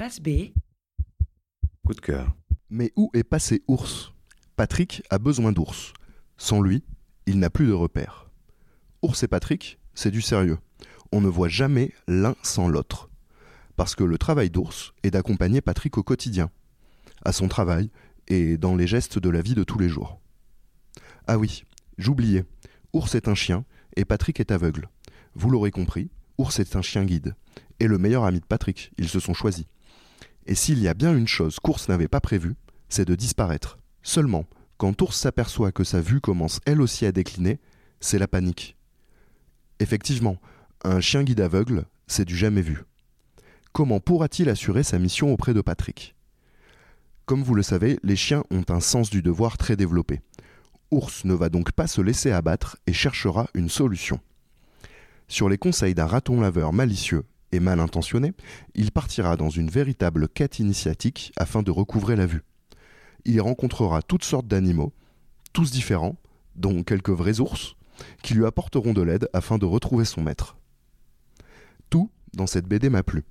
Face B. Coup de cœur. Mais où est passé Ours? Patrick a besoin d'Ours. Sans lui, il n'a plus de repères. Ours et Patrick, c'est du sérieux. On ne voit jamais l'un sans l'autre. Parce que le travail d'Ours est d'accompagner Patrick au quotidien, à son travail et dans les gestes de la vie de tous les jours. Ah oui, j'oubliais, Ours est un chien et Patrick est aveugle. Vous l'aurez compris, Ours est un chien guide. Et le meilleur ami de Patrick, ils se sont choisis. Et s'il y a bien une chose qu'Ours n'avait pas prévue, c'est de disparaître. Seulement, quand Ours s'aperçoit que sa vue commence elle aussi à décliner, c'est la panique. Effectivement, un chien guide aveugle, c'est du jamais vu. Comment pourra-t-il assurer sa mission auprès de Patrick? Comme vous le savez, les chiens ont un sens du devoir très développé. Ours ne va donc pas se laisser abattre et cherchera une solution. Sur les conseils d'un raton laveur malicieux et mal intentionné, il partira dans une véritable quête initiatique afin de recouvrer la vue. Il y rencontrera toutes sortes d'animaux, tous différents, dont quelques vrais ours, qui lui apporteront de l'aide afin de retrouver son maître. Tout dans cette BD m'a plu.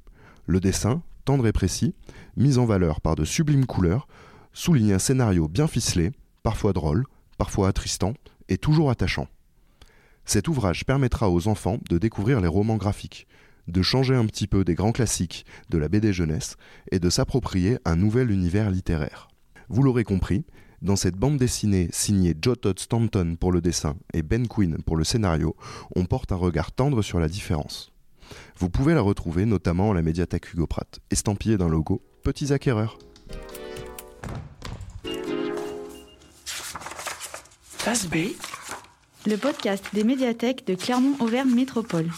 Le dessin, tendre et précis, mis en valeur par de sublimes couleurs, souligne un scénario bien ficelé, parfois drôle, parfois attristant et toujours attachant. Cet ouvrage permettra aux enfants de découvrir les romans graphiques, de changer un petit peu des grands classiques de la BD jeunesse et de s'approprier un nouvel univers littéraire. Vous l'aurez compris, dans cette bande dessinée signée Joe Todd Stanton pour le dessin et Ben Quinn pour le scénario, on porte un regard tendre sur la différence. Vous pouvez la retrouver notamment à la médiathèque Hugo Pratt, estampillée d'un logo Petits acquéreurs. Face B. Le podcast des médiathèques de Clermont-Auvergne Métropole.